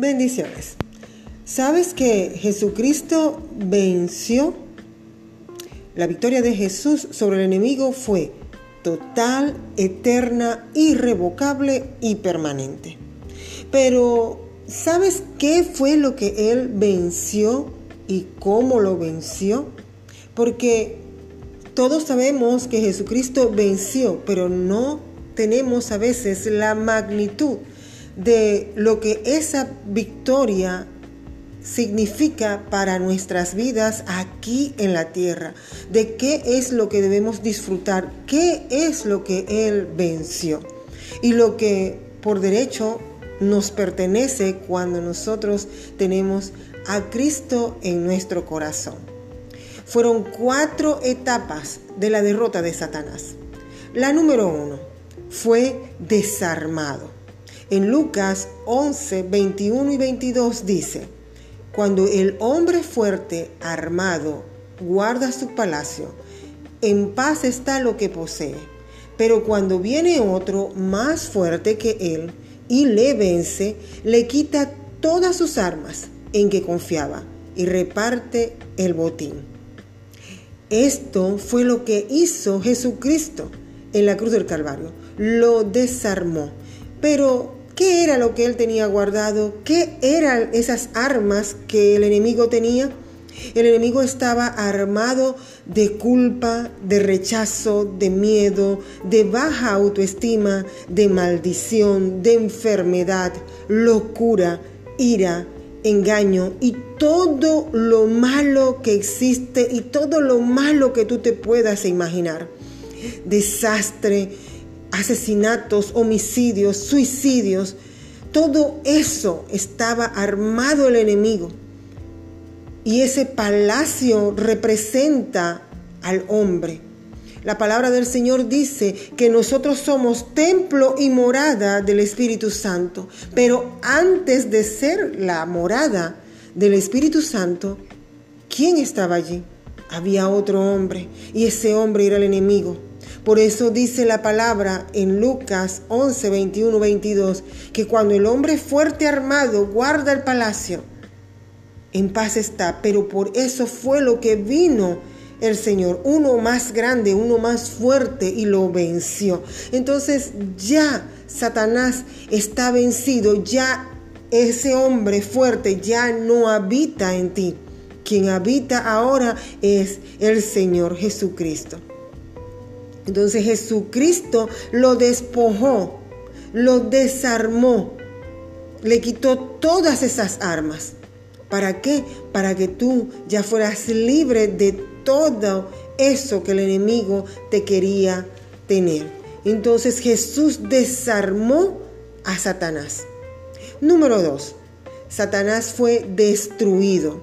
Bendiciones. ¿Sabes que Jesucristo venció? La victoria de Jesús sobre el enemigo fue total, eterna, irrevocable y permanente. Pero, ¿sabes qué fue lo que Él venció y cómo lo venció? Porque todos sabemos que Jesucristo venció, pero no tenemos a veces la magnitud de lo que esa victoria significa para nuestras vidas aquí en la tierra, de qué es lo que debemos disfrutar, qué es lo que Él venció y lo que por derecho nos pertenece cuando nosotros tenemos a Cristo en nuestro corazón. Fueron cuatro etapas de la derrota de Satanás. La número uno fue desarmado. En Lucas 11, 21 y 22 dice, cuando el hombre fuerte, armado, guarda su palacio, en paz está lo que posee. Pero cuando viene otro más fuerte que él y le vence, le quita todas sus armas en que confiaba y reparte el botín. Esto fue lo que hizo Jesucristo en la cruz del Calvario. Lo desarmó. Pero ¿Qué era lo que él tenía guardado? ¿Qué eran esas armas que el enemigo tenía? El enemigo estaba armado de culpa, de rechazo, de miedo, de baja autoestima, de maldición, de enfermedad, locura, ira, engaño y todo lo malo que existe y todo lo malo que tú te puedas imaginar. Desastre, asesinatos, homicidios, suicidios, todo eso estaba armado el enemigo. Y ese palacio representa al hombre. La palabra del Señor dice que nosotros somos templo y morada del Espíritu Santo. Pero antes de ser la morada del Espíritu Santo, ¿quién estaba allí? Había otro hombre y ese hombre era el enemigo. Por eso dice la palabra en Lucas 11, 21, 22, que cuando el hombre fuerte armado guarda el palacio, en paz está. Pero por eso fue lo que vino el Señor, uno más grande, uno más fuerte y lo venció. Entonces ya Satanás está vencido, ya ese hombre fuerte ya no habita en ti. Quien habita ahora es el Señor Jesucristo. Entonces Jesucristo lo despojó, lo desarmó, le quitó todas esas armas. ¿Para qué? Para que tú ya fueras libre de todo eso que el enemigo te quería tener. Entonces Jesús desarmó a Satanás. Número dos, Satanás fue destruido.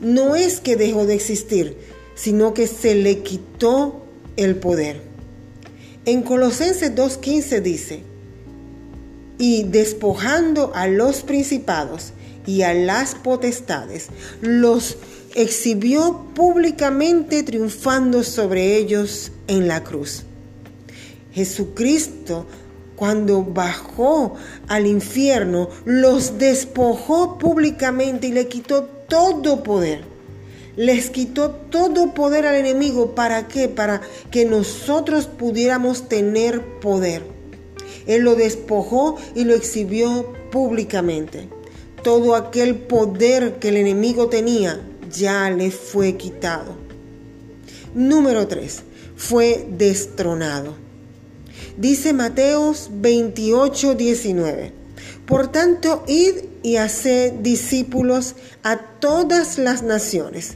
No es que dejó de existir, sino que se le quitó el poder. En Colosenses 2.15 dice, y despojando a los principados y a las potestades, los exhibió públicamente triunfando sobre ellos en la cruz. Jesucristo, cuando bajó al infierno, los despojó públicamente y le quitó todo poder les quitó todo poder al enemigo. ¿Para qué? Para que nosotros pudiéramos tener poder. Él lo despojó y lo exhibió públicamente. Todo aquel poder que el enemigo tenía ya le fue quitado. Número 3. Fue destronado. Dice Mateos 28, 19. Por tanto, id y haced discípulos a todas las naciones,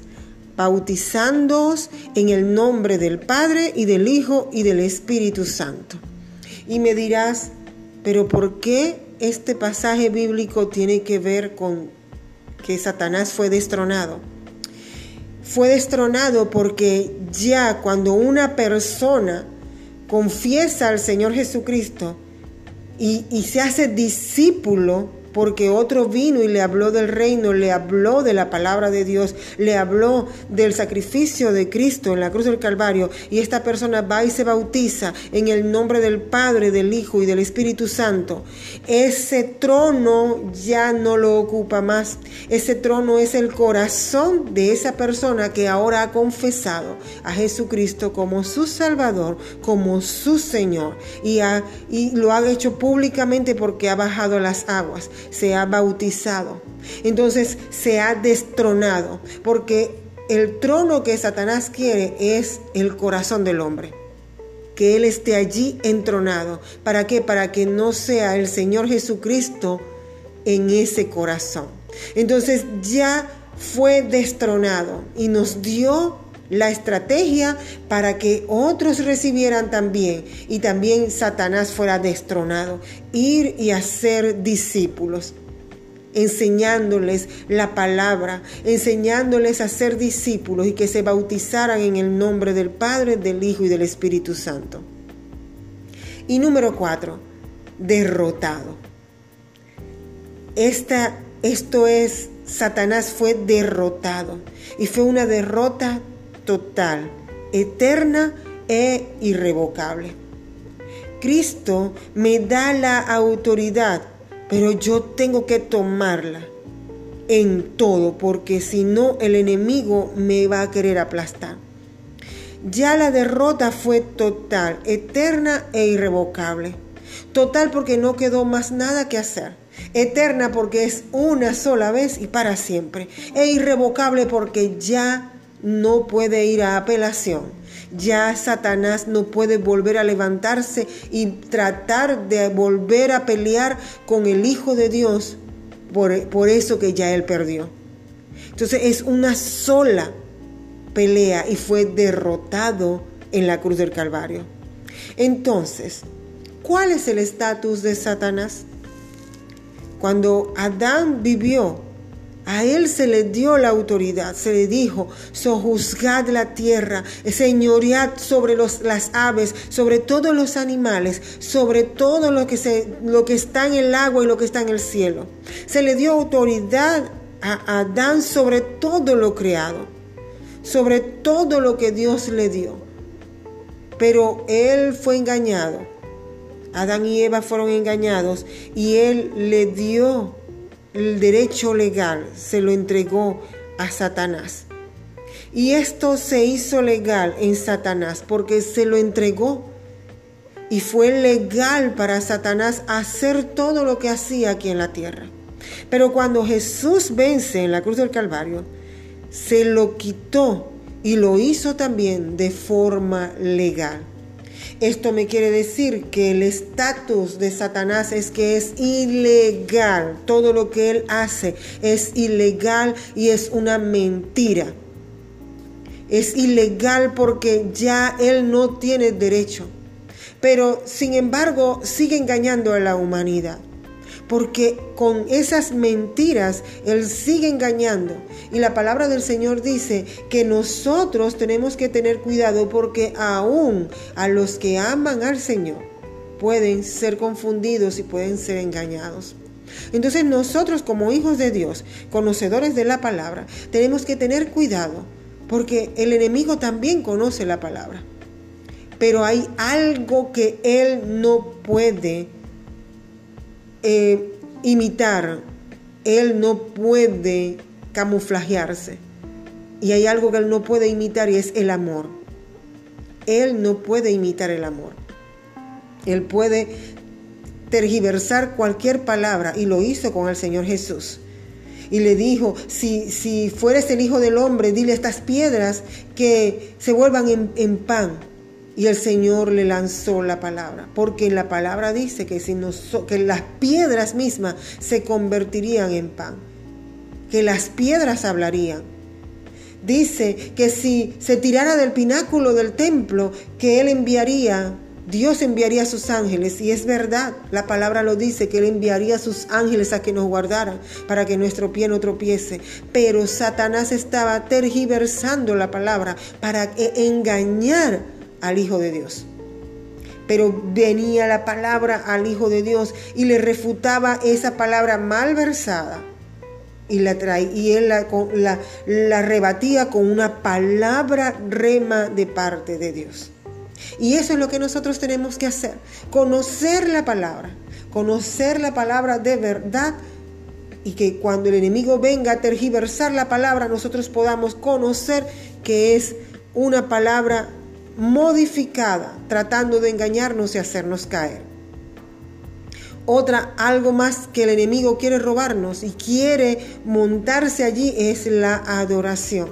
bautizándoos en el nombre del Padre y del Hijo y del Espíritu Santo. Y me dirás, pero ¿por qué este pasaje bíblico tiene que ver con que Satanás fue destronado? Fue destronado porque ya cuando una persona confiesa al Señor Jesucristo y, y se hace discípulo porque otro vino y le habló del reino, le habló de la palabra de Dios, le habló del sacrificio de Cristo en la cruz del Calvario y esta persona va y se bautiza en el nombre del Padre, del Hijo y del Espíritu Santo, ese trono ya no lo ocupa más. Ese trono es el corazón de esa persona que ahora ha confesado a Jesucristo como su Salvador, como su Señor y, y lo ha hecho públicamente porque ha bajado las aguas se ha bautizado. Entonces se ha destronado, porque el trono que Satanás quiere es el corazón del hombre. Que Él esté allí entronado. ¿Para qué? Para que no sea el Señor Jesucristo en ese corazón. Entonces ya fue destronado y nos dio la estrategia para que otros recibieran también y también Satanás fuera destronado. Ir y hacer discípulos enseñándoles la palabra, enseñándoles a ser discípulos y que se bautizaran en el nombre del Padre, del Hijo y del Espíritu Santo. Y número cuatro, derrotado. Esta, esto es, Satanás fue derrotado y fue una derrota total, eterna e irrevocable. Cristo me da la autoridad, pero yo tengo que tomarla en todo, porque si no el enemigo me va a querer aplastar. Ya la derrota fue total, eterna e irrevocable. Total porque no quedó más nada que hacer. Eterna porque es una sola vez y para siempre. E irrevocable porque ya no puede ir a apelación. Ya Satanás no puede volver a levantarse y tratar de volver a pelear con el Hijo de Dios por, por eso que ya él perdió. Entonces es una sola pelea y fue derrotado en la cruz del Calvario. Entonces, ¿cuál es el estatus de Satanás? Cuando Adán vivió a él se le dio la autoridad, se le dijo, sojuzgad la tierra, señoread sobre las aves, sobre todos los animales, sobre todo lo que, se, lo que está en el agua y lo que está en el cielo. Se le dio autoridad a Adán sobre todo lo creado, sobre todo lo que Dios le dio. Pero él fue engañado. Adán y Eva fueron engañados y él le dio el derecho legal se lo entregó a Satanás. Y esto se hizo legal en Satanás porque se lo entregó. Y fue legal para Satanás hacer todo lo que hacía aquí en la tierra. Pero cuando Jesús vence en la cruz del Calvario, se lo quitó y lo hizo también de forma legal. Esto me quiere decir que el estatus de Satanás es que es ilegal. Todo lo que él hace es ilegal y es una mentira. Es ilegal porque ya él no tiene derecho. Pero sin embargo sigue engañando a la humanidad porque con esas mentiras Él sigue engañando. Y la palabra del Señor dice que nosotros tenemos que tener cuidado porque aún a los que aman al Señor pueden ser confundidos y pueden ser engañados. Entonces nosotros como hijos de Dios, conocedores de la palabra, tenemos que tener cuidado porque el enemigo también conoce la palabra. Pero hay algo que él no puede eh, imitar, él no puede camuflajearse. Y hay algo que él no puede imitar y es el amor. Él no puede imitar el amor. Él puede tergiversar cualquier palabra y lo hizo con el Señor Jesús. Y le dijo, si, si fueres el Hijo del Hombre, dile a estas piedras que se vuelvan en, en pan. Y el Señor le lanzó la palabra, porque la palabra dice que, si que las piedras mismas se convertirían en pan, que las piedras hablarían. Dice que si se tirara del pináculo del templo, que Él enviaría, Dios enviaría a sus ángeles, y es verdad, la palabra lo dice, que Él enviaría a sus ángeles a que nos guardaran para que nuestro pie no tropiece. Pero Satanás estaba tergiversando la palabra para engañar al Hijo de Dios. pero venía la palabra al Hijo de Dios y le refutaba esa palabra malversada y, la y él la, la, la rebatía con una palabra rema de parte de Dios. Y eso es lo que nosotros tenemos que hacer, conocer la palabra, conocer la palabra de verdad y que cuando el enemigo venga a tergiversar la palabra, nosotros podamos conocer que es una palabra modificada, tratando de engañarnos y hacernos caer. Otra, algo más que el enemigo quiere robarnos y quiere montarse allí es la adoración.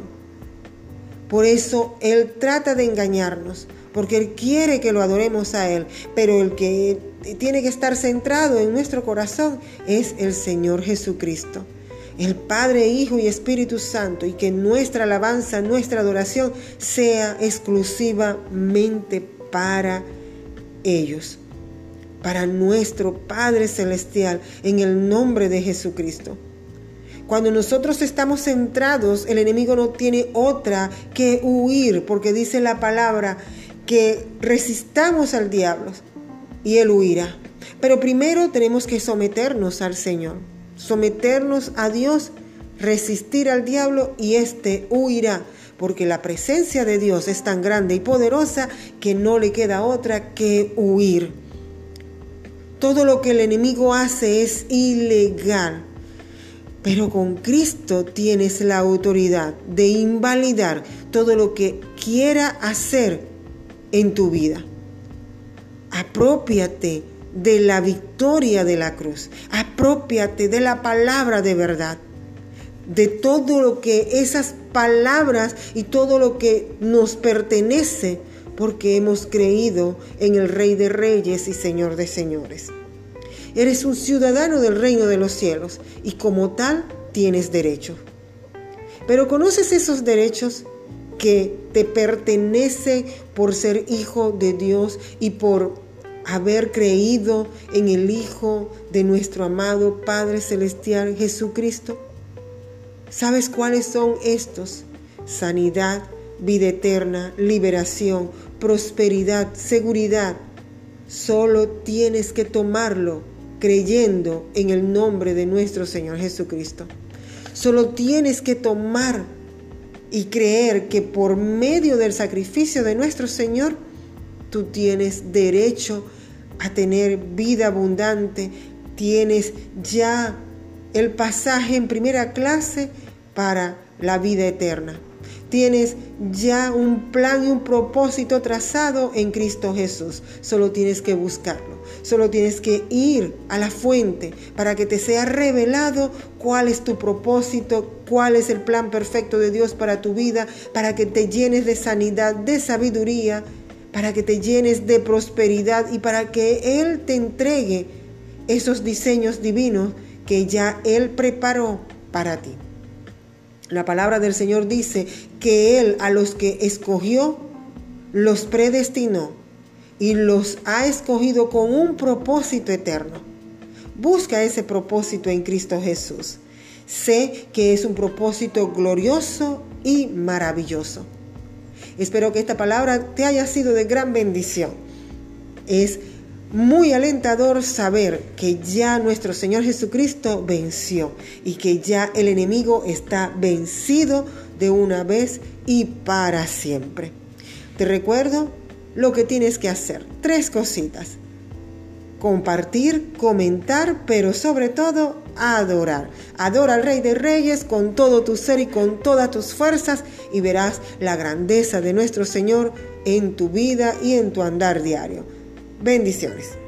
Por eso Él trata de engañarnos, porque Él quiere que lo adoremos a Él, pero el que tiene que estar centrado en nuestro corazón es el Señor Jesucristo el Padre, Hijo y Espíritu Santo, y que nuestra alabanza, nuestra adoración sea exclusivamente para ellos, para nuestro Padre Celestial, en el nombre de Jesucristo. Cuando nosotros estamos centrados, el enemigo no tiene otra que huir, porque dice la palabra que resistamos al diablo y él huirá. Pero primero tenemos que someternos al Señor someternos a Dios, resistir al diablo y éste huirá, porque la presencia de Dios es tan grande y poderosa que no le queda otra que huir. Todo lo que el enemigo hace es ilegal, pero con Cristo tienes la autoridad de invalidar todo lo que quiera hacer en tu vida. Apropiate de la victoria de la cruz. Apropiate de la palabra de verdad. De todo lo que esas palabras y todo lo que nos pertenece porque hemos creído en el Rey de Reyes y Señor de Señores. Eres un ciudadano del reino de los cielos y como tal tienes derecho. Pero ¿conoces esos derechos que te pertenece por ser hijo de Dios y por haber creído en el Hijo de nuestro amado Padre Celestial Jesucristo? ¿Sabes cuáles son estos? Sanidad, vida eterna, liberación, prosperidad, seguridad. Solo tienes que tomarlo creyendo en el nombre de nuestro Señor Jesucristo. Solo tienes que tomar y creer que por medio del sacrificio de nuestro Señor, tú tienes derecho a tener vida abundante, tienes ya el pasaje en primera clase para la vida eterna. Tienes ya un plan y un propósito trazado en Cristo Jesús. Solo tienes que buscarlo. Solo tienes que ir a la fuente para que te sea revelado cuál es tu propósito, cuál es el plan perfecto de Dios para tu vida, para que te llenes de sanidad, de sabiduría para que te llenes de prosperidad y para que Él te entregue esos diseños divinos que ya Él preparó para ti. La palabra del Señor dice que Él a los que escogió, los predestinó y los ha escogido con un propósito eterno. Busca ese propósito en Cristo Jesús. Sé que es un propósito glorioso y maravilloso. Espero que esta palabra te haya sido de gran bendición. Es muy alentador saber que ya nuestro Señor Jesucristo venció y que ya el enemigo está vencido de una vez y para siempre. Te recuerdo lo que tienes que hacer. Tres cositas compartir, comentar, pero sobre todo adorar. Adora al Rey de Reyes con todo tu ser y con todas tus fuerzas y verás la grandeza de nuestro Señor en tu vida y en tu andar diario. Bendiciones.